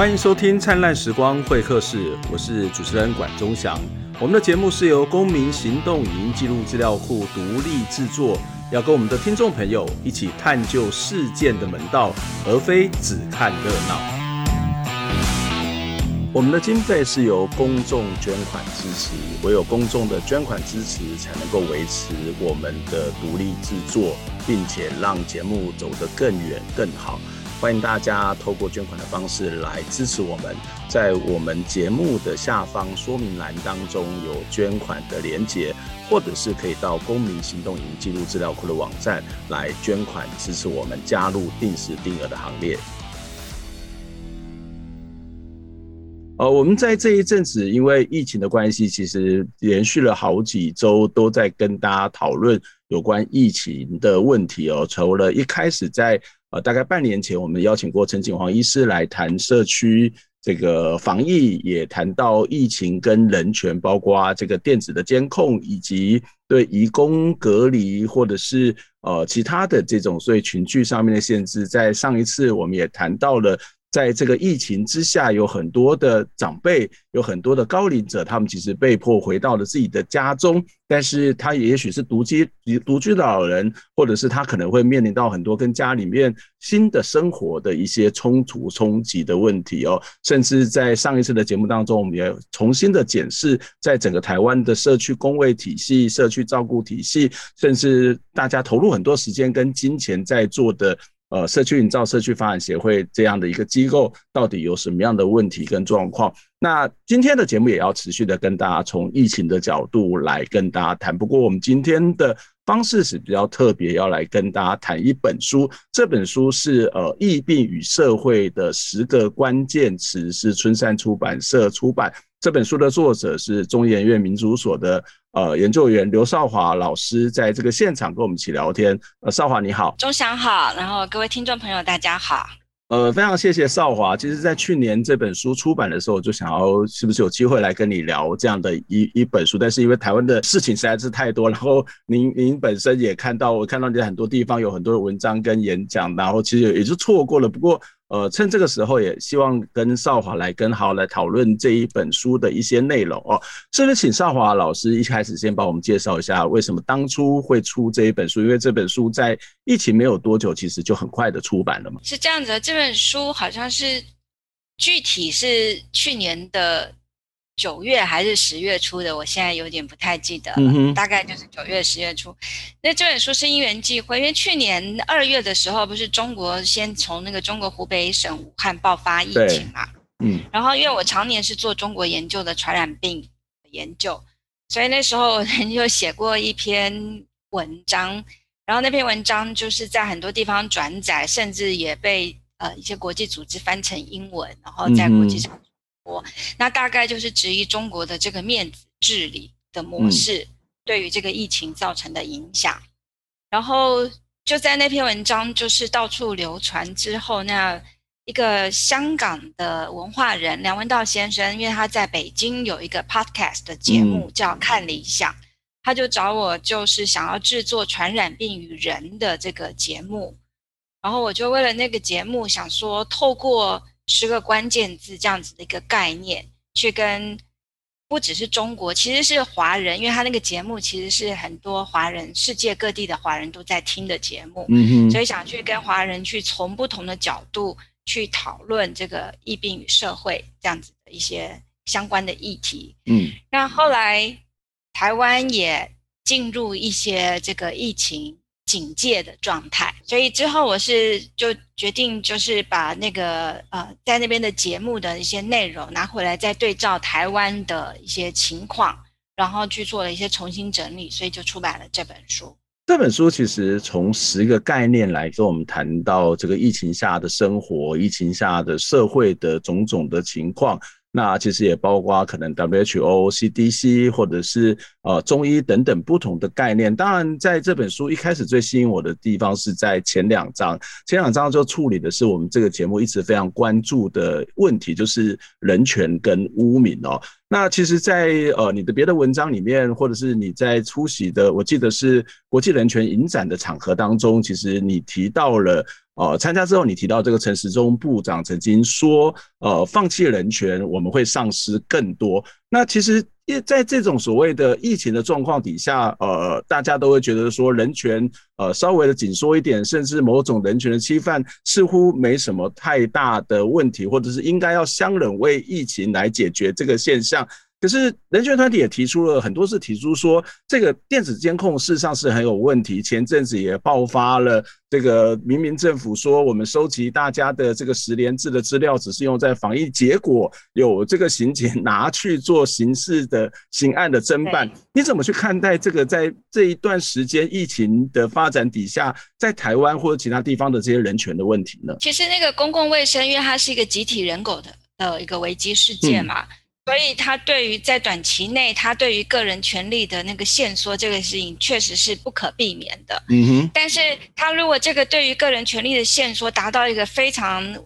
欢迎收听《灿烂时光会客室》，我是主持人管中祥。我们的节目是由公民行动影音记录资料库独立制作，要跟我们的听众朋友一起探究事件的门道，而非只看热闹。我们的经费是由公众捐款支持，唯有公众的捐款支持，才能够维持我们的独立制作，并且让节目走得更远更好。欢迎大家透过捐款的方式来支持我们，在我们节目的下方说明栏当中有捐款的连结，或者是可以到公民行动营记录资料库的网站来捐款支持我们，加入定时定额的行列。呃，我们在这一阵子，因为疫情的关系，其实连续了好几周都在跟大家讨论有关疫情的问题哦。除了一开始在呃大概半年前，我们邀请过陈景煌医师来谈社区这个防疫，也谈到疫情跟人权，包括这个电子的监控，以及对移工隔离或者是呃其他的这种所以群聚上面的限制。在上一次，我们也谈到了。在这个疫情之下，有很多的长辈，有很多的高龄者，他们其实被迫回到了自己的家中，但是他也许是独居独居的老人，或者是他可能会面临到很多跟家里面新的生活的一些冲突冲击的问题哦。甚至在上一次的节目当中，我们也重新的检视，在整个台湾的社区工位体系、社区照顾体系，甚至大家投入很多时间跟金钱在做的。呃，社区营造社区发展协会这样的一个机构，到底有什么样的问题跟状况？那今天的节目也要持续的跟大家从疫情的角度来跟大家谈。不过，我们今天的方式是比较特别，要来跟大家谈一本书。这本书是呃，疫病与社会的十个关键词，是春山出版社出版。这本书的作者是中研院民族所的呃研究员刘少华老师，在这个现场跟我们一起聊天。呃，少华你好，钟祥好，然后各位听众朋友大家好。呃，非常谢谢少华。其实，在去年这本书出版的时候，我就想要是不是有机会来跟你聊这样的一一本书，但是因为台湾的事情实在是太多，然后您您本身也看到，我看到你在很多地方有很多文章跟演讲，然后其实也就错过了。不过。呃，趁这个时候也希望跟少华来跟好来讨论这一本书的一些内容哦。是不是请少华老师一开始先帮我们介绍一下，为什么当初会出这一本书？因为这本书在疫情没有多久，其实就很快的出版了嘛。是这样子，这本书好像是具体是去年的。九月还是十月初的，我现在有点不太记得了，嗯、大概就是九月、十月初。那这本书是因缘际会，因为去年二月的时候，不是中国先从那个中国湖北省武汉爆发疫情嘛？嗯。然后因为我常年是做中国研究的传染病研究，所以那时候就写过一篇文章，然后那篇文章就是在很多地方转载，甚至也被呃一些国际组织翻成英文，然后在国际上。嗯那大概就是质疑中国的这个面子治理的模式对于这个疫情造成的影响，然后就在那篇文章就是到处流传之后，那一个香港的文化人梁文道先生，因为他在北京有一个 podcast 的节目叫《看理想》，他就找我，就是想要制作传染病与人的这个节目，然后我就为了那个节目想说透过。十个关键字这样子的一个概念，去跟不只是中国，其实是华人，因为他那个节目其实是很多华人，世界各地的华人都在听的节目，嗯哼，所以想去跟华人去从不同的角度去讨论这个疫病与社会这样子的一些相关的议题，嗯，那后来台湾也进入一些这个疫情。警戒的状态，所以之后我是就决定，就是把那个呃，在那边的节目的一些内容拿回来，再对照台湾的一些情况，然后去做了一些重新整理，所以就出版了这本书。这本书其实从十个概念来跟我们谈到这个疫情下的生活，疫情下的社会的种种的情况。那其实也包括可能 WHO、CDC 或者是呃中医等等不同的概念。当然，在这本书一开始最吸引我的地方是在前两章，前两章就处理的是我们这个节目一直非常关注的问题，就是人权跟污名哦。那其实在，呃你的别的文章里面，或者是你在出席的，我记得是国际人权影展的场合当中，其实你提到了。呃，参加之后，你提到这个陈时中部长曾经说，呃，放弃人权，我们会丧失更多。那其实，因为在这种所谓的疫情的状况底下，呃，大家都会觉得说，人权呃稍微的紧缩一点，甚至某种人权的侵犯，似乎没什么太大的问题，或者是应该要相忍为疫情来解决这个现象。可是人权团体也提出了很多次，提出说这个电子监控事实上是很有问题。前阵子也爆发了这个，明明政府说我们收集大家的这个十连制的资料，只是用在防疫，结果有这个刑警拿去做刑事的刑案的侦办。你怎么去看待这个在这一段时间疫情的发展底下，在台湾或者其他地方的这些人权的问题呢？其实那个公共卫生，因为它是一个集体人口的呃一个危机事件嘛。嗯所以，他对于在短期内，他对于个人权利的那个限缩这个事情，确实是不可避免的。嗯哼。但是，他如果这个对于个人权利的限缩达到一个非常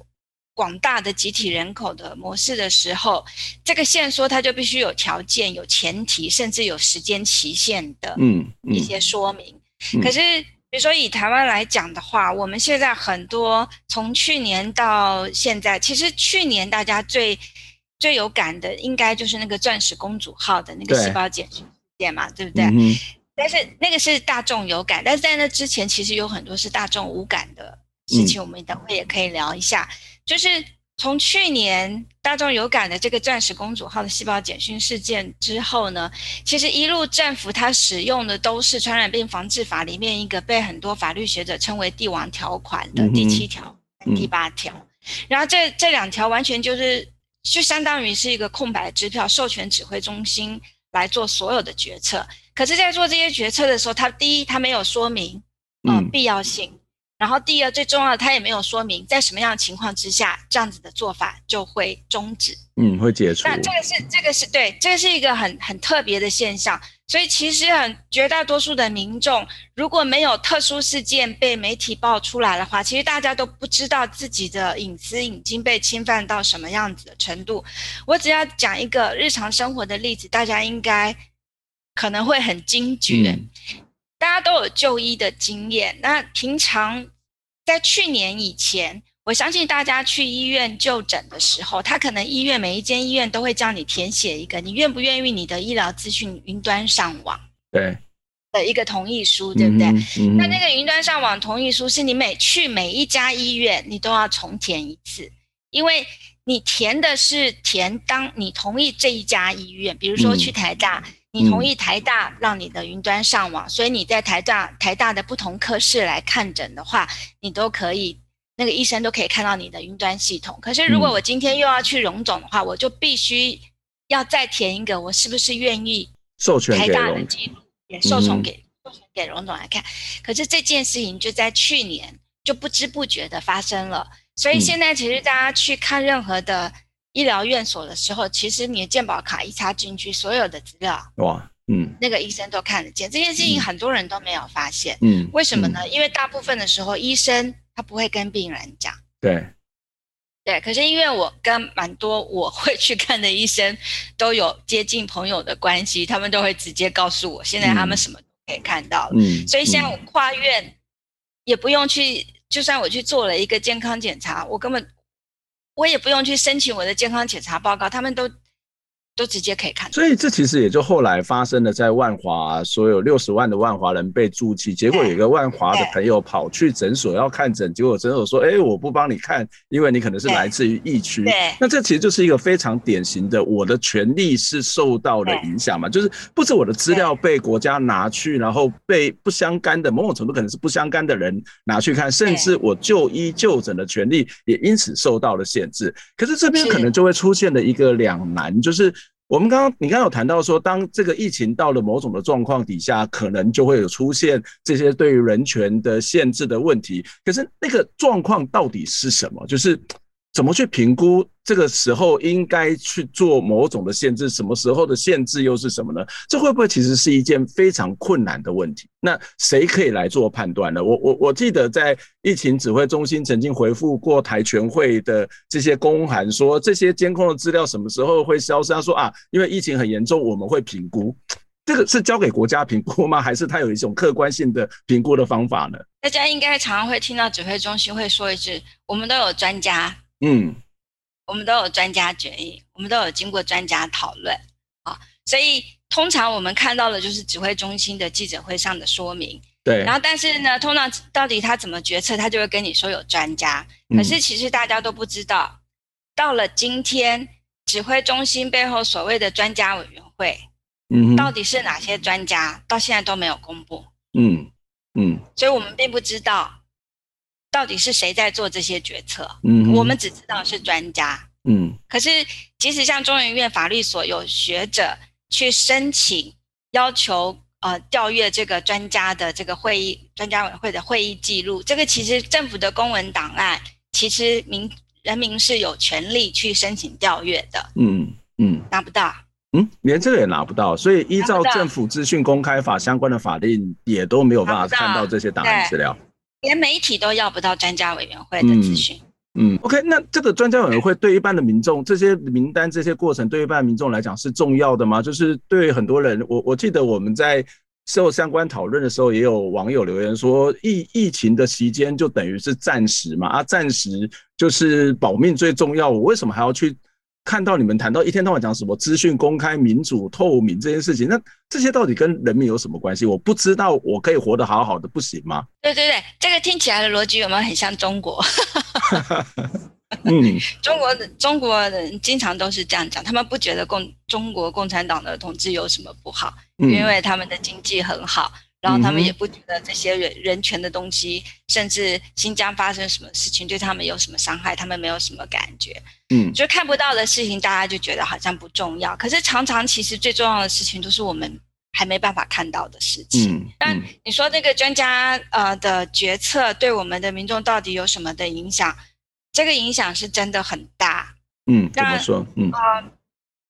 广大的集体人口的模式的时候，这个限缩它就必须有条件、有前提，甚至有时间期限的嗯一些说明。可是，比如说以台湾来讲的话，我们现在很多从去年到现在，其实去年大家最最有感的应该就是那个钻石公主号的那个细胞检讯事件嘛，对，不对？嗯、但是那个是大众有感，但是在那之前其实有很多是大众无感的事情，我们等会也可以聊一下。嗯、就是从去年大众有感的这个钻石公主号的细胞简讯事件之后呢，其实一路政府它使用的都是传染病防治法里面一个被很多法律学者称为帝王条款的第七条、嗯、第八条，然后这这两条完全就是。就相当于是一个空白支票，授权指挥中心来做所有的决策。可是，在做这些决策的时候，他第一，他没有说明，呃、嗯，必要性。然后，第二，最重要的，他也没有说明在什么样的情况之下，这样子的做法就会终止。嗯，会解除。那这个是，这个是对，这个是一个很很特别的现象。所以，其实很绝大多数的民众，如果没有特殊事件被媒体爆出来的话，其实大家都不知道自己的隐私已经被侵犯到什么样子的程度。我只要讲一个日常生活的例子，大家应该可能会很惊觉。嗯、大家都有就医的经验，那平常在去年以前。我相信大家去医院就诊的时候，他可能医院每一间医院都会叫你填写一个，你愿不愿意你的医疗资讯云端上网？对，的一个同意书，对不对？嗯嗯、那那个云端上网同意书是你每去每一家医院，你都要重填一次，因为你填的是填当你同意这一家医院，比如说去台大，嗯、你同意台大让你的云端上网，嗯、所以你在台大台大的不同科室来看诊的话，你都可以。那个医生都可以看到你的云端系统，可是如果我今天又要去荣总的话，嗯、我就必须要再填一个，我是不是愿意授权给台大的记录也授权给授权给荣总来看？可是这件事情就在去年就不知不觉的发生了，所以现在其实大家去看任何的医疗院所的时候，其实你的健保卡一插进去，所有的资料哇，嗯，那个医生都看得见。这件事情很多人都没有发现，嗯，为什么呢？嗯、因为大部分的时候医生。他不会跟病人讲，对，对。可是因为我跟蛮多 我会去看的医生都有接近朋友的关系，他们都会直接告诉我，现在他们什么都可以看到了。嗯，所以现在我跨院也不用去，就算我去做了一个健康检查，我根本我也不用去申请我的健康检查报告，他们都。都直接可以看，所以这其实也就后来发生了，在万华所有六十万的万华人被注记，结果有一个万华的朋友跑去诊所要看诊，结果诊所说：“哎，我不帮你看，因为你可能是来自于疫区。”对，那这其实就是一个非常典型的，我的权利是受到了影响嘛，就是不止我的资料被国家拿去，然后被不相干的某种程度可能是不相干的人拿去看，甚至我就医就诊的权利也因此受到了限制。可是这边可能就会出现了一个两难，就是。我们刚刚，你刚刚有谈到说，当这个疫情到了某种的状况底下，可能就会有出现这些对于人权的限制的问题。可是那个状况到底是什么？就是怎么去评估这个时候应该去做某种的限制？什么时候的限制又是什么呢？这会不会其实是一件非常困难的问题？那谁可以来做判断呢？我我我记得在疫情指挥中心曾经回复过台全会的这些公函，说这些监控的资料什么时候会消失？他说啊，因为疫情很严重，我们会评估。这个是交给国家评估吗？还是他有一种客观性的评估的方法呢？大家应该常常会听到指挥中心会说一句：“我们都有专家。”嗯，我们都有专家决议，我们都有经过专家讨论啊，所以通常我们看到的就是指挥中心的记者会上的说明。对，然后但是呢，通常到底他怎么决策，他就会跟你说有专家。可是其实大家都不知道，嗯、到了今天，指挥中心背后所谓的专家委员会，嗯，到底是哪些专家，到现在都没有公布。嗯嗯，所以我们并不知道。到底是谁在做这些决策？嗯，我们只知道是专家。嗯，可是即使像中研院法律所有学者去申请要求呃调阅这个专家的这个会议专家委员会的会议记录，这个其实政府的公文档案，其实民人民是有权利去申请调阅的。嗯嗯，拿不到。嗯，连这个也拿不到，所以依照政府资讯公开法相关的法令，也都没有办法看到这些档案资料。连媒体都要不到专家委员会的资讯。嗯，嗯，OK，那这个专家委员会对一般的民众，这些名单、这些过程，对一般的民众来讲是重要的吗？就是对很多人，我我记得我们在受相关讨论的时候，也有网友留言说，疫疫情的期间就等于是暂时嘛，啊，暂时就是保命最重要，我为什么还要去？看到你们谈到一天到晚讲什么资讯公开、民主、透明这件事情，那这些到底跟人民有什么关系？我不知道，我可以活得好好的，不行吗？对对对，这个听起来的逻辑有没有很像中国？嗯，中国的中国人经常都是这样讲，他们不觉得共中国共产党的统治有什么不好，嗯、因为他们的经济很好。然后他们也不觉得这些人人权的东西，甚至新疆发生什么事情对他们有什么伤害，他们没有什么感觉。嗯，就看不到的事情，大家就觉得好像不重要。可是常常其实最重要的事情都是我们还没办法看到的事情。嗯，但你说这个专家呃的决策对我们的民众到底有什么的影响？这个影响是真的很大。嗯，怎么说？嗯。呃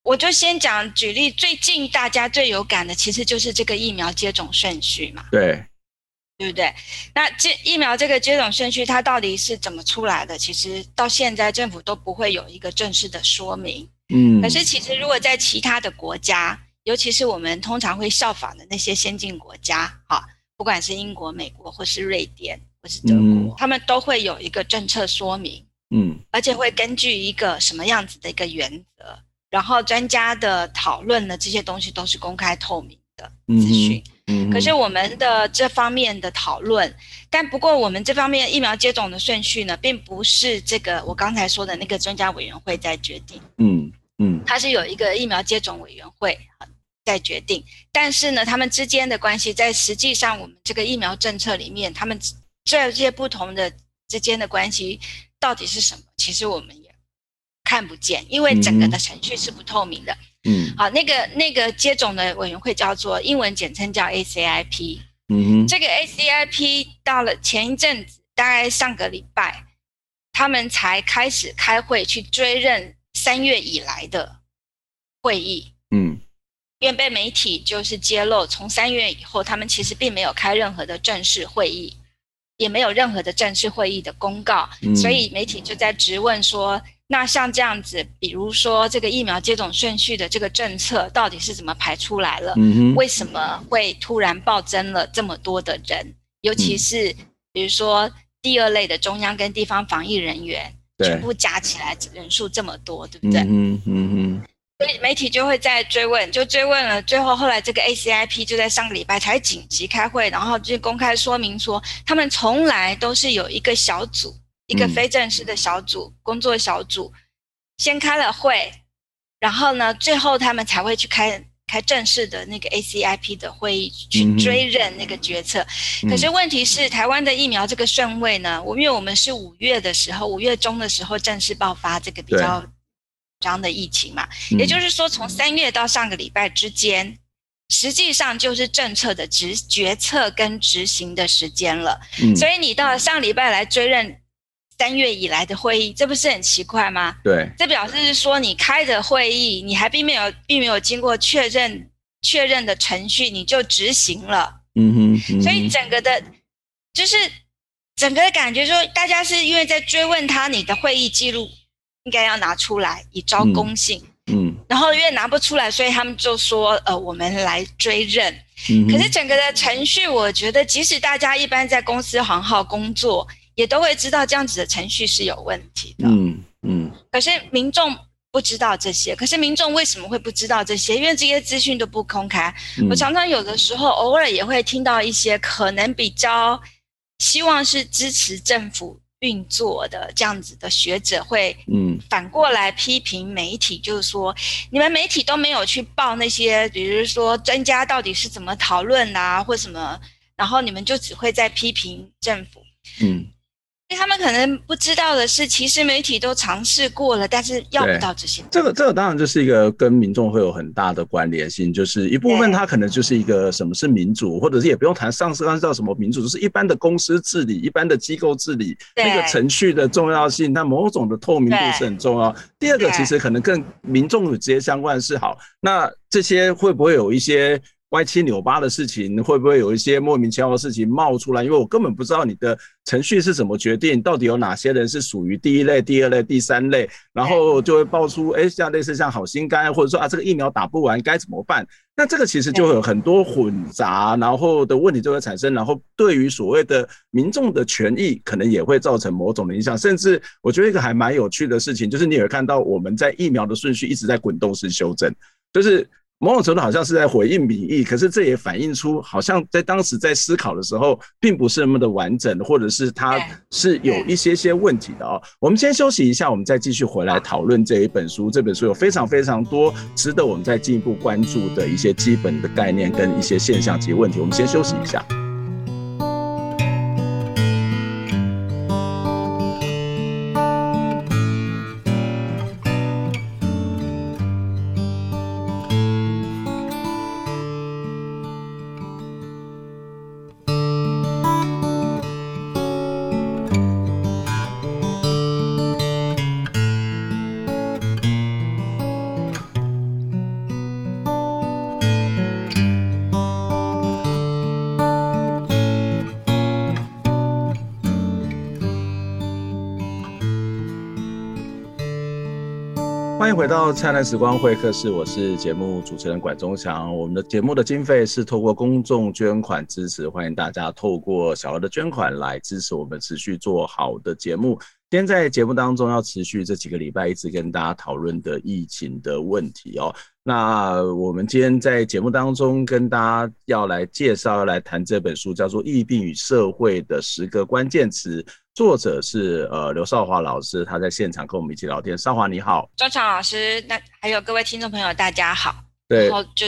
我就先讲举例，最近大家最有感的，其实就是这个疫苗接种顺序嘛，对，对不对？那这疫苗这个接种顺序，它到底是怎么出来的？其实到现在政府都不会有一个正式的说明。嗯，可是其实如果在其他的国家，尤其是我们通常会效仿的那些先进国家，哈，不管是英国、美国，或是瑞典，或是德国，嗯，他们都会有一个政策说明，嗯，而且会根据一个什么样子的一个原则。然后专家的讨论呢，这些东西都是公开透明的资讯。嗯，可是我们的这方面的讨论，但不过我们这方面疫苗接种的顺序呢，并不是这个我刚才说的那个专家委员会在决定。嗯嗯，它是有一个疫苗接种委员会在决定，但是呢，他们之间的关系在实际上我们这个疫苗政策里面，他们这些不同的之间的关系到底是什么？其实我们。看不见，因为整个的程序是不透明的。嗯，好，那个那个接种的委员会叫做英文简称叫 ACIP。嗯哼，这个 ACIP 到了前一阵子，大概上个礼拜，他们才开始开会去追认三月以来的会议。嗯，因为被媒体就是揭露，从三月以后，他们其实并没有开任何的正式会议，也没有任何的正式会议的公告，嗯，所以媒体就在质问说。那像这样子，比如说这个疫苗接种顺序的这个政策到底是怎么排出来了？嗯，为什么会突然暴增了这么多的人？尤其是比如说第二类的中央跟地方防疫人员，全部加起来人数这么多，对不对？嗯嗯嗯。所以媒体就会在追问，就追问了。最后后来这个 ACIP 就在上个礼拜才紧急开会，然后就公开说明说，他们从来都是有一个小组。一个非正式的小组、嗯、工作小组先开了会，然后呢，最后他们才会去开开正式的那个 ACIP 的会议去追认那个决策。嗯、可是问题是，台湾的疫苗这个顺位呢？我因为我们是五月的时候，五月中的时候正式爆发这个比较紧张的疫情嘛，也就是说，从三月到上个礼拜之间，实际上就是政策的执决策跟执行的时间了。嗯、所以你到上礼拜来追认。三月以来的会议，这不是很奇怪吗？对，这表示是说你开的会议，你还并没有并没有经过确认确认的程序，你就执行了。嗯哼，嗯哼，所以整个的，就是整个的感觉说，大家是因为在追问他，你的会议记录应该要拿出来以招公信。嗯，嗯，然后因为拿不出来，所以他们就说，呃，我们来追认。嗯，可是整个的程序，我觉得即使大家一般在公司行号工作，也都会知道这样子的程序是有问题的。嗯嗯。可是民众不知道这些，可是民众为什么会不知道这些？因为这些资讯都不公开。嗯。我常常有的时候偶尔也会听到一些可能比较希望是支持政府运作的这样子的学者会，嗯，反过来批评媒体，就是说你们媒体都没有去报那些，比如说专家到底是怎么讨论啊，或什么，然后你们就只会在批评政府，嗯。他们可能不知道的是，其实媒体都尝试过了，但是要不到这些。这个这个当然就是一个跟民众会有很大的关联性，就是一部分它可能就是一个什么是民主，或者是也不用谈上市，按照什么民主，就是一般的公司治理、一般的机构治理那个程序的重要性，那某种的透明度是很重要。第二个其实可能跟民众有直接相关的是，好，那这些会不会有一些？歪七扭八的事情会不会有一些莫名其妙的事情冒出来？因为我根本不知道你的程序是怎么决定，到底有哪些人是属于第一类、第二类、第三类，然后就会爆出，哎，像类似像好心肝，或者说啊，这个疫苗打不完该怎么办？那这个其实就会有很多混杂，然后的问题就会产生，然后对于所谓的民众的权益，可能也会造成某种的影响。甚至我觉得一个还蛮有趣的事情，就是你也看到我们在疫苗的顺序一直在滚动式修正，就是。某种程度好像是在回应民意，可是这也反映出好像在当时在思考的时候，并不是那么的完整，或者是它是有一些些问题的哦。我们先休息一下，我们再继续回来讨论这一本书。这本书有非常非常多值得我们再进一步关注的一些基本的概念跟一些现象及问题。我们先休息一下。回到灿烂时光会客室，我是节目主持人管中祥。我们的节目的经费是透过公众捐款支持，欢迎大家透过小额的捐款来支持我们持续做好的节目。今天在节目当中要持续这几个礼拜一直跟大家讨论的疫情的问题哦。那我们今天在节目当中跟大家要来介绍、要来谈这本书，叫做《疫病与社会的十个关键词》。作者是呃刘少华老师，他在现场跟我们一起聊天。少华你好，中祥老师，那还有各位听众朋友，大家好。对，然后就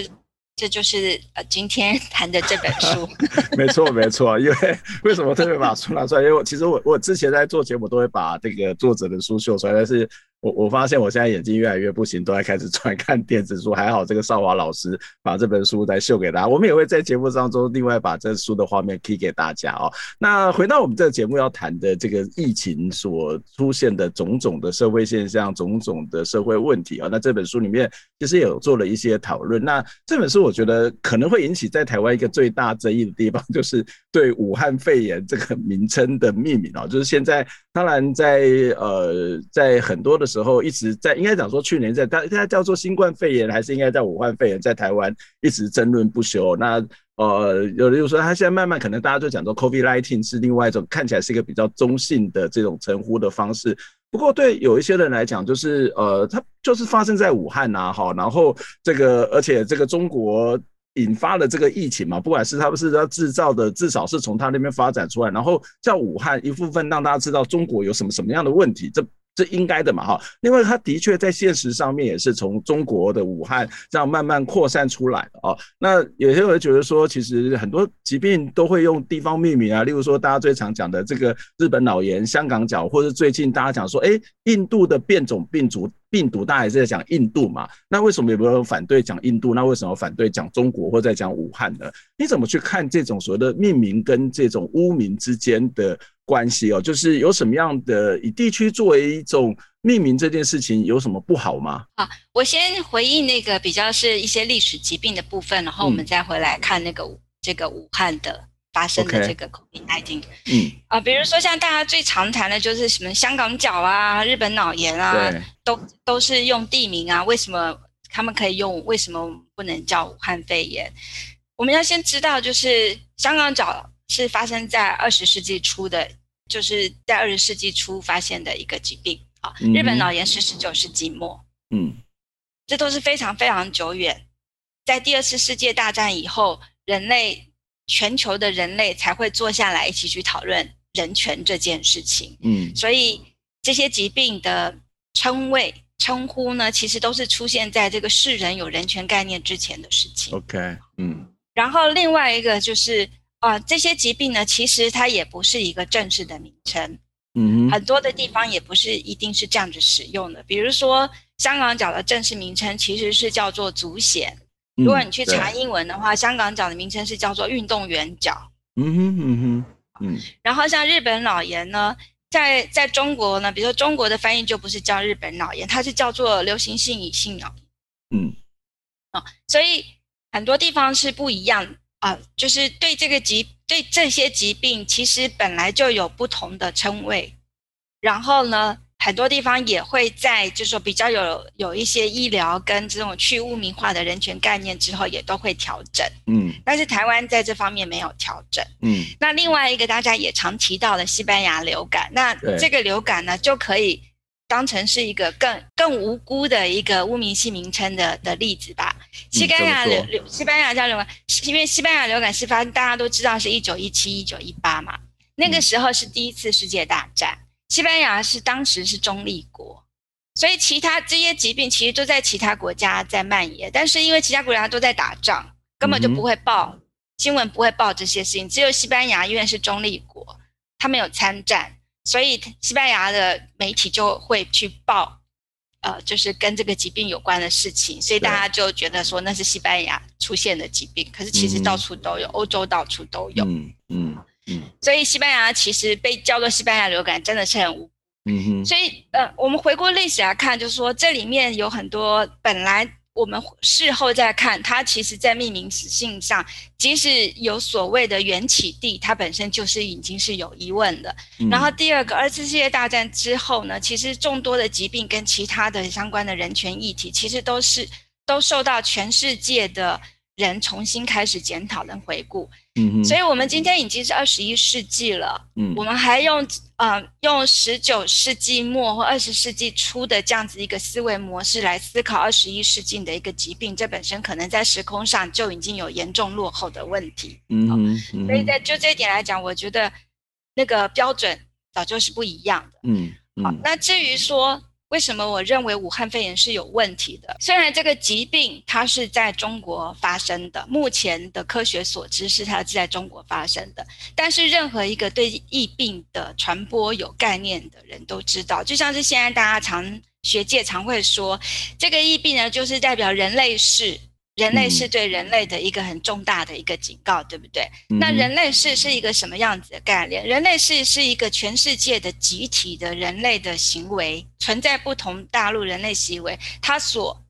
这就是呃今天 谈的这本书。没错没错，因为为什么特别把书拿出来？因为我其实我我之前在做节目都会把这个作者的书秀出来，但是。我我发现我现在眼睛越来越不行，都在开始转看电子书。还好这个少华老师把这本书来秀给大家，我们也会在节目当中另外把这书的画面踢给大家哦。那回到我们这个节目要谈的这个疫情所出现的种种的社会现象、种种的社会问题啊，那这本书里面其实也有做了一些讨论。那这本书我觉得可能会引起在台湾一个最大争议的地方，就是对武汉肺炎这个名称的命名啊，就是现在当然在呃在很多的。时候一直在，应该讲说去年在，它现在叫做新冠肺炎，还是应该叫武汉肺炎，在台湾一直争论不休。那呃，有的就说，他现在慢慢可能大家就讲说，COVID-19 是另外一种看起来是一个比较中性的这种称呼的方式。不过对有一些人来讲，就是呃，它就是发生在武汉呐，哈，然后这个而且这个中国引发了这个疫情嘛，不管是他不是要制造的，至少是从他那边发展出来，然后叫武汉一部分让大家知道中国有什么什么样的问题，这。是应该的嘛，哈。另外，他的确在现实上面也是从中国的武汉这样慢慢扩散出来的哦。那有些人觉得说，其实很多疾病都会用地方命名啊，例如说大家最常讲的这个日本脑炎、香港脚，或者最近大家讲说，哎，印度的变种病毒病毒，大家也是在讲印度嘛。那为什么有没有人反对讲印度？那为什么反对讲中国或者在讲武汉呢？你怎么去看这种所谓的命名跟这种污名之间的？关系哦？就是有什么样的以地区作为一种命名这件事情有什么不好吗？好，我先回应那个比较是一些历史疾病的部分，然后我们再回来看那个、嗯、这个武汉的发生的这个 COVID-19。嗯啊，比如说像大家最常谈的就是什么香港脚啊、日本脑炎啊，都都是用地名啊，为什么？他们可以用，为什么不能叫武汉肺炎？我们要先知道，就是香港脚是发生在二十世纪初的，就是在二十世纪初发现的一个疾病啊。日本脑炎是十九世纪末，嗯，这都是非常非常久远，在第二次世界大战以后，人类全球的人类才会坐下来一起去讨论人权这件事情，嗯，所以这些疾病的称谓。称呼呢，其实都是出现在这个世人有人权概念之前的事情。OK，嗯。然后另外一个就是啊、呃，这些疾病呢，其实它也不是一个正式的名称。嗯，很多的地方也不是一定是这样子使用的。比如说，香港脚的正式名称其实是叫做足癬。如果你去查英文的话，嗯、香港脚的名称是叫做运动员脚。嗯哼，嗯哼，嗯。然后像日本脑炎呢？在在中国呢，比如说中国的翻译就不是叫日本脑炎，它是叫做流行性乙型脑炎。嗯，啊、哦，所以很多地方是不一样啊、呃，就是对这个疾对这些疾病，其实本来就有不同的称谓，然后呢。很多地方也会在，就是说比较有有一些医疗跟这种去污名化的人权概念之后，也都会调整。嗯，但是台湾在这方面没有调整。嗯，那另外一个大家也常提到的西班牙流感，那这个流感呢，就可以当成是一个更更无辜的一个污名性名称的的例子吧。西班牙流流西班牙叫流感，因为西班牙流感是发大家都知道是一九一七一九一八嘛，那个时候是第一次世界大战。西班牙是当时是中立国，所以其他这些疾病其实都在其他国家在蔓延，但是因为其他国家都在打仗，根本就不会报、嗯、新闻，不会报这些事情。只有西班牙因为是中立国，他没有参战，所以西班牙的媒体就会去报，呃，就是跟这个疾病有关的事情，所以大家就觉得说那是西班牙出现的疾病，可是其实到处都有，嗯、欧洲到处都有。嗯嗯。嗯，所以西班牙其实被叫做西班牙流感，真的是很无。嗯哼。所以呃，我们回顾历史来看，就是说这里面有很多本来我们事后再看，它其实在命名史性上，即使有所谓的缘起地，它本身就是已经是有疑问的。嗯。然后第二个，二次世界大战之后呢，其实众多的疾病跟其他的相关的人权议题，其实都是都受到全世界的人重新开始检讨跟回顾。嗯，所以，我们今天已经是二十一世纪了。嗯，我们还用呃用十九世纪末或二十世纪初的这样子一个思维模式来思考二十一世纪的一个疾病，这本身可能在时空上就已经有严重落后的问题。嗯，所以在就这一点来讲，我觉得那个标准早就是不一样的。嗯，好，那至于说。为什么我认为武汉肺炎是有问题的？虽然这个疾病它是在中国发生的，目前的科学所知是它是在中国发生的，但是任何一个对疫病的传播有概念的人都知道，就像是现在大家常学界常会说，这个疫病呢，就是代表人类是。人类是对人类的一个很重大的一个警告，嗯、对不对？那人类是是一个什么样子的概念？人类是是一个全世界的集体的人类的行为，存在不同大陆人类行为，它所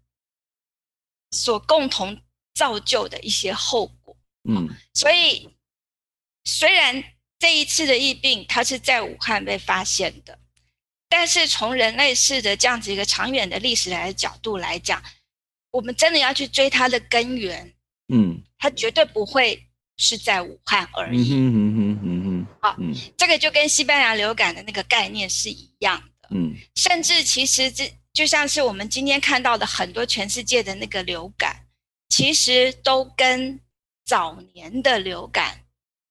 所共同造就的一些后果。嗯，所以虽然这一次的疫病它是在武汉被发现的，但是从人类世的这样子一个长远的历史来的角度来讲。我们真的要去追它的根源，嗯，它绝对不会是在武汉而已。嗯嗯嗯嗯嗯。好，嗯，这个就跟西班牙流感的那个概念是一样的。嗯，甚至其实这就像是我们今天看到的很多全世界的那个流感，其实都跟早年的流感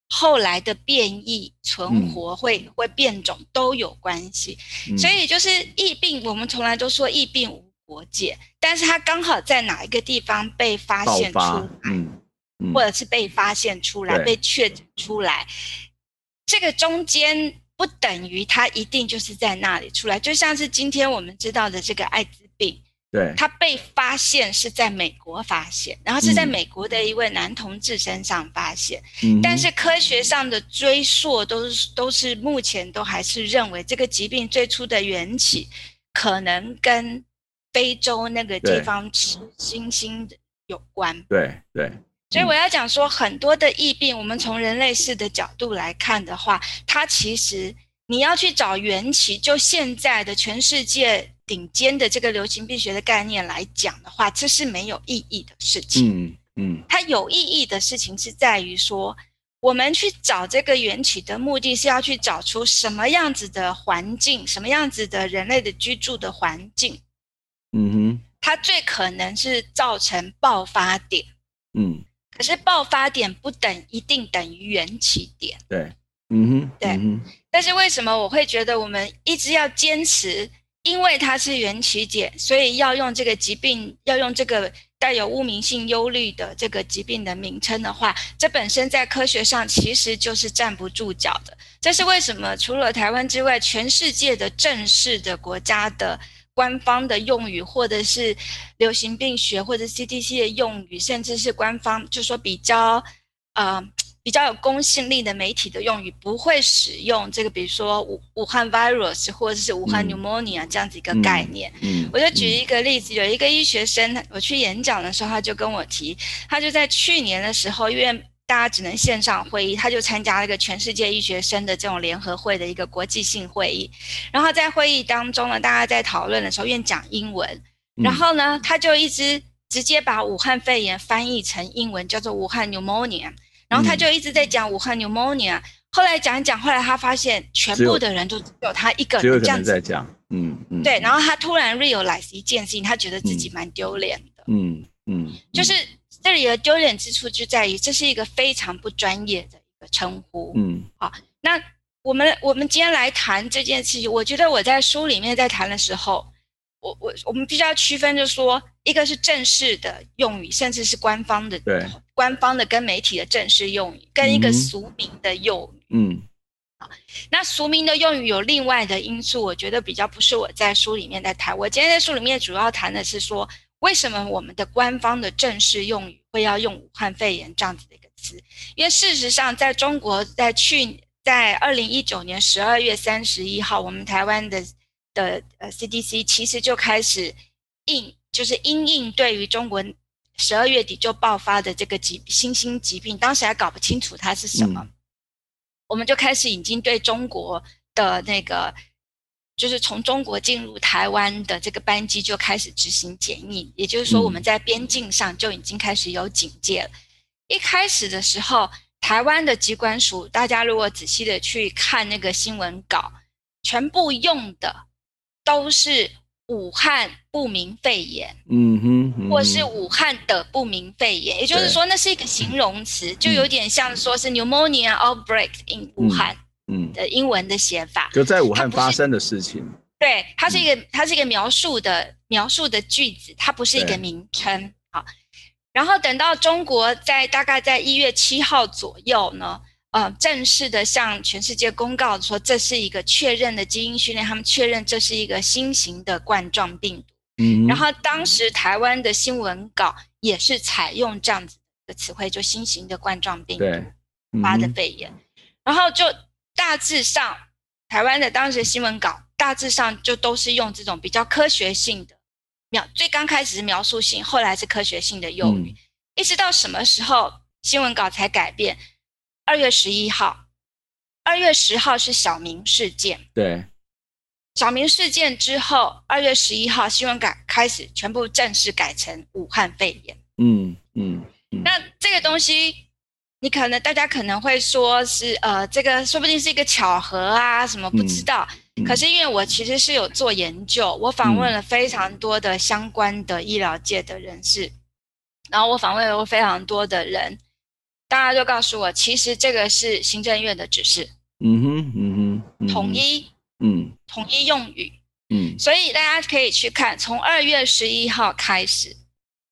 后来的变异存活会会变种都有关系。所以就是疫病，我们从来都说疫病无国界，但是它刚好在哪一个地方被发现出来，嗯嗯、或者是被发现出来、被确诊出来，这个中间不等于它一定就是在那里出来。就像是今天我们知道的这个艾滋病，对，他被发现是在美国发现，然后是在美国的一位男同志身上发现。嗯，但是科学上的追溯都是都是目前都还是认为这个疾病最初的缘起可能跟非洲那个地方吃猩猩的有关。对对，所以我要讲说，很多的疫病，我们从人类世的角度来看的话，它其实你要去找缘起，就现在的全世界。顶尖的这个流行病学的概念来讲的话，这是没有意义的事情。嗯嗯，它有意义的事情是在于说，我们去找这个缘起的目的是要去找出什么样子的环境，什么样子的人类的居住的环境。嗯哼，它最可能是造成爆发点。嗯，可是爆发点不等一定等于缘起点。对，嗯哼，对。但是为什么我会觉得我们一直要坚持？因为它是缘起点，所以要用这个疾病，要用这个带有污名性忧虑的这个疾病的名称的话，这本身在科学上其实就是站不住脚的。这是为什么？除了台湾之外，全世界的正式的国家的官方的用语，或者是流行病学或者 CDC 的用语，甚至是官方就说比较，呃。比较有公信力的媒体的用语不会使用这个，比如说武武汉 virus 或者是武汉 pneumonia 这样子一个概念。嗯，嗯，我就举一个例子，有一个医学生，我去演讲的时候，他就跟我提，他就在去年的时候，因为大家只能线上会议，他就参加了一个全世界医学生的这种联合会的一个国际性会议。然后在会议当中呢，大家在讨论的时候，因为讲英文，然后呢，他就一直直接把武汉肺炎翻译成英文，叫做武汉 pneumonia。然后他就一直在讲武汉 pneumonia，后来讲一讲，后来他发现全部的人都只有他一个人这样子在讲，嗯嗯，对，然后他突然 realize 一件事情，他觉得自己蛮丢脸的，嗯嗯，就是这里的丢脸之处就在于这是一个非常不专业的一个称呼，嗯，好，那我们我们今天来谈这件事情，我觉得我在书里面在谈的时候，我我我们必须要区分，就是说一个是正式的用语，甚至是官方的，对。官方的跟媒体的正式用语，跟一个俗名的用语，嗯，好，那俗名的用语有另外的因素，我觉得比较不是我在书里面在谈。我今天在书里面主要谈的是说，为什么我们的官方的正式用语会要用武汉肺炎这样子的一个词？因为事实上，在中国，在去在二零一九年十二月三十一号，我们台湾的的呃 CDC 其实就开始应，就是因应对于中国。十二月底就爆发的这个疾新兴疾病，当时还搞不清楚它是什么，嗯、我们就开始已经对中国的那个，就是从中国进入台湾的这个班机就开始执行检疫，也就是说我们在边境上就已经开始有警戒了。嗯、一开始的时候，台湾的机关署，大家如果仔细的去看那个新闻稿，全部用的都是。武汉不明肺炎，嗯哼，或是武汉的不明肺炎，也就是说，那是一个形容词，就有点像说是 pneumonia outbreak in 武汉，嗯的英文的写法，就在武汉发生的事情。对，它是一个，它是一个描述的描述的句子，它不是一个名称。好，然后等到中国在大概在一月七号左右呢。呃，正式的向全世界公告说，这是一个确认的基因序列，他们确认这是一个新型的冠状病毒。嗯，然后当时台湾的新闻稿也是采用这样子的词汇，就新型的冠状病毒发的肺炎。然后就大致上，台湾的当时的新闻稿大致上就都是用这种比较科学性的描，最刚开始是描述性，后来是科学性的用语，嗯，一直到什么时候新闻稿才改变？二月十一号，二月十号是小明事件。对，小明事件之后，二月十一号新闻稿开始全部正式改成武汉肺炎。嗯嗯，嗯。那这个东西，你可能大家可能会说是呃，这个说不定是一个巧合啊，什么不知道。可是因为我其实是有做研究，我访问了非常多的相关的医疗界的人士，嗯、然后我访问了非常多的人。大家就告诉我，其实这个是行政院的指示，嗯哼，嗯哼，嗯统一，嗯，统一用语，嗯，所以大家可以去看，从二月十一号开始，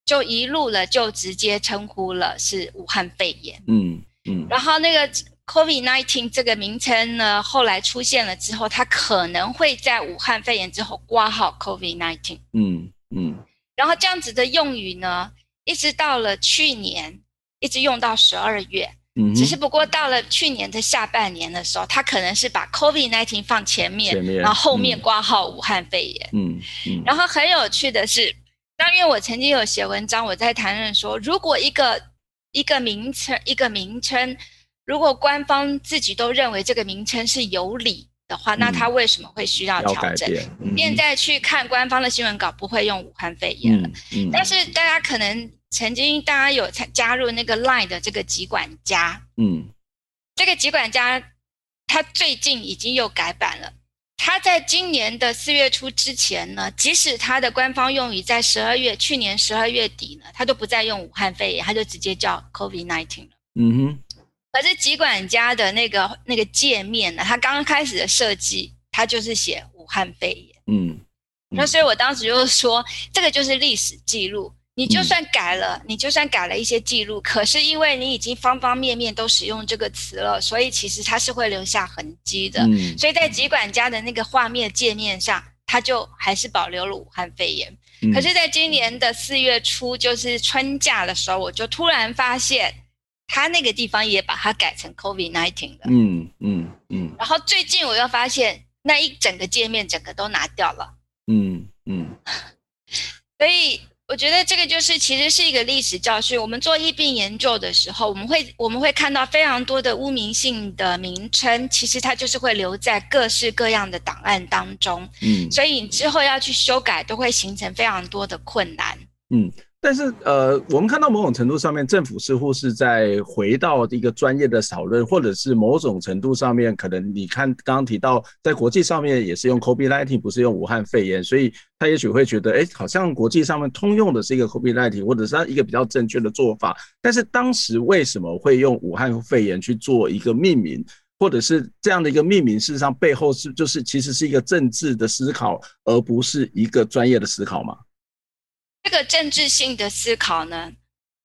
就一路了，就直接称呼了是武汉肺炎，嗯嗯，然后那个 COVID-19 这个名称呢，后来出现了之后，它可能会在武汉肺炎之后挂号 COVID-19，嗯嗯，然后这样子的用语呢，一直到了去年，一直用到十二月。嗯，只是不过到了去年的下半年的时候，它可能是把 COVID-19 放前面，前面然后后面挂号武汉肺炎。嗯嗯。然后很有趣的是，当因为我曾经有写文章，我在谈论说，如果一个一个名称一个名称，如果官方自己都认为这个名称是有理的话，那他为什么会需要调整？嗯、现在去看官方的新闻稿，不会用武汉肺炎了。但是大家可能。曾经大家有参加入那个 Line 的这个集管家，嗯，这个集管家他最近已经又改版了。他在今年的四月初之前呢，即使他的官方用语在十二月去年十二月底呢，他都不再用武汉肺炎，他就直接叫 COVID-19 了。嗯哼。可是疾管家的那个那个界面呢，他刚刚开始的设计，他就是写武汉肺炎。嗯。嗯，那所以我当时就说，这个就是历史记录。你就算改了，嗯、你就算改了一些记录，可是因为你已经方方面面都使用这个词了，所以其实它是会留下痕迹的。嗯、所以在疾管家的那个画面界面上，它就还是保留了武汉肺炎。嗯、可是，在今年的四月初，就是春假的时候，我就突然发现，它那个地方也把它改成 COVID-19 了。嗯嗯嗯。然后最近我又发现，那一整个界面整个都拿掉了。嗯嗯。所以。我觉得这个就是其实是一个历史教训。我们做疫病研究的时候，我们会我们会看到非常多的污名性的名称，其实它就是会留在各式各样的档案当中。嗯，所以你之后要去修改，都会形成非常多的困难。嗯。但是，呃，我们看到某种程度上面，政府似乎是在回到一个专业的讨论，或者是某种程度上面，可能你看刚刚提到，在国际上面也是用 COVID-19，不是用武汉肺炎，所以他也许会觉得，哎，好像国际上面通用的是一个 COVID-19，或者是一个比较正确的做法。但是当时为什么会用武汉肺炎去做一个命名，或者是这样的一个命名，事实上背后是就是其实是一个政治的思考，而不是一个专业的思考吗？这个政治性的思考呢，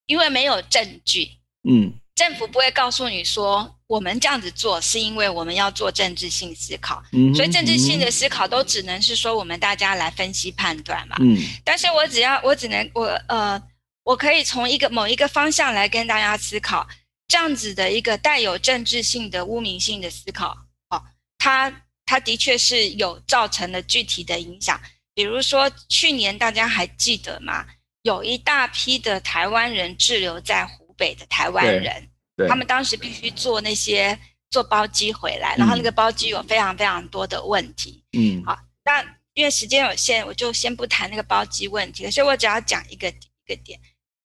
因为没有证据，嗯，政府不会告诉你说我们这样子做是因为我们要做政治性思考，嗯，所以政治性的思考都只能是说我们大家来分析判断嘛，嗯，但是我只要我只能我呃，我可以从一个某一个方向来跟大家思考，这样子的一个带有政治性的污名性的思考，哦，它它的确是有造成了具体的影响。比如说，去年大家还记得吗？有一大批的台湾人滞留在湖北的台湾人，他们当时必须坐那些坐包机回来，然后那个包机有非常非常多的问题。嗯，好，那因为时间有限，我就先不谈那个包机问题。可是我只要讲一个一个点，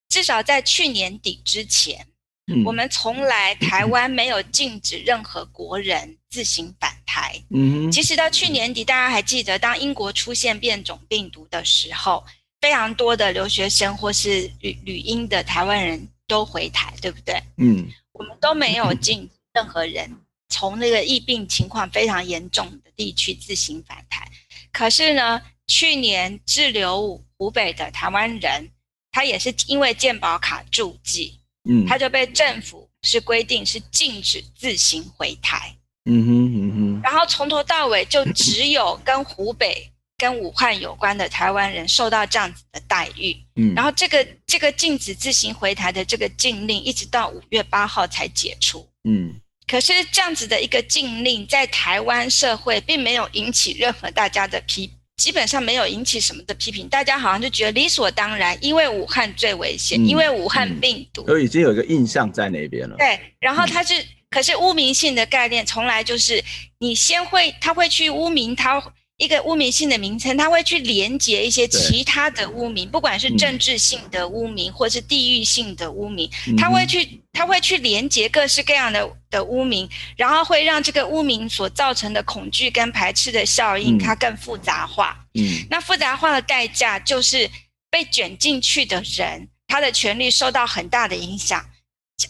至少在去年底之前。嗯、我们从来台湾没有禁止任何国人自行返台。嗯，其实到去年底，大家还记得，当英国出现变种病毒的时候，非常多的留学生或是旅旅英的台湾人都回台，对不对？嗯，我们都没有禁止任何人从那个疫病情况非常严重的地区自行返台。可是呢，去年滞留湖北的台湾人，他也是因为健保卡注记。嗯，他就被政府是规定是禁止自行回台。嗯哼嗯哼，然后从头到尾就只有跟湖北、跟武汉有关的台湾人受到这样子的待遇。嗯，然后这个这个禁止自行回台的这个禁令，一直到五月八号才解除。嗯，可是这样子的一个禁令，在台湾社会并没有引起任何大家的批。基本上没有引起什么的批评，大家好像就觉得理所当然，因为武汉最危险，嗯、因为武汉病毒，都已经有一个印象在那边了。对，然后它是，嗯、可是污名性的概念从来就是，你先会，他会去污名他。一个污名性的名称，它会去连接一些其他的污名，不管是政治性的污名，或是地域性的污名，它会去，他会去连接各式各样的的污名，然后会让这个污名所造成的恐惧跟排斥的效应，它更复杂化。嗯，那复杂化的代价就是被卷进去的人，他的权利受到很大的影响。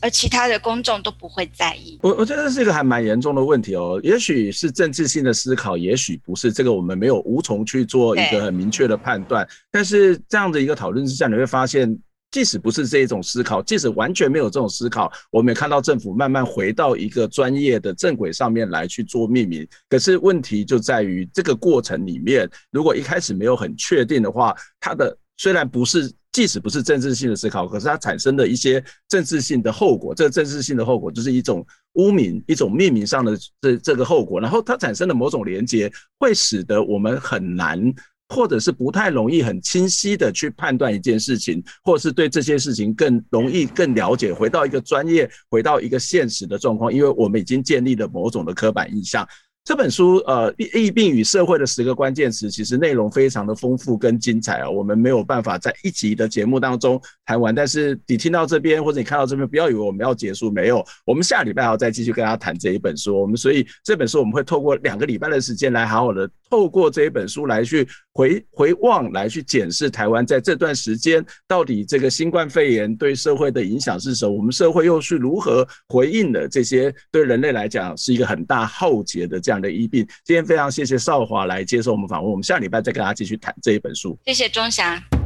而其他的公众都不会在意。我我觉得这是一个还蛮严重的问题哦。也许是政治性的思考，也许不是。这个我们没有无从去做一个很明确的判断。但是这样的一个讨论之下，你会发现，即使不是这一种思考，即使完全没有这种思考，我们也看到政府慢慢回到一个专业的正轨上面来去做命名。可是问题就在于这个过程里面，如果一开始没有很确定的话，它的虽然不是，即使不是政治性的思考，可是它产生的一些政治性的后果。这个政治性的后果就是一种污名，一种命名上的这这个后果。然后它产生的某种连接，会使得我们很难，或者是不太容易很清晰的去判断一件事情，或者是对这些事情更容易更了解，回到一个专业，回到一个现实的状况，因为我们已经建立了某种的刻板印象。这本书，呃，疫病与社会的十个关键词，其实内容非常的丰富跟精彩啊，我们没有办法在一集的节目当中谈完。但是你听到这边或者你看到这边，不要以为我们要结束，没有，我们下礼拜还要再继续跟大家谈这一本书。我们所以这本书我们会透过两个礼拜的时间来好好的透过这一本书来去回回望，来去检视台湾在这段时间到底这个新冠肺炎对社会的影响是什么，我们社会又是如何回应的这些对人类来讲是一个很大浩劫的这样。的疫病，今天非常谢谢少华来接受我们访问，我们下礼拜再跟大家继续谈这一本书。谢谢钟祥。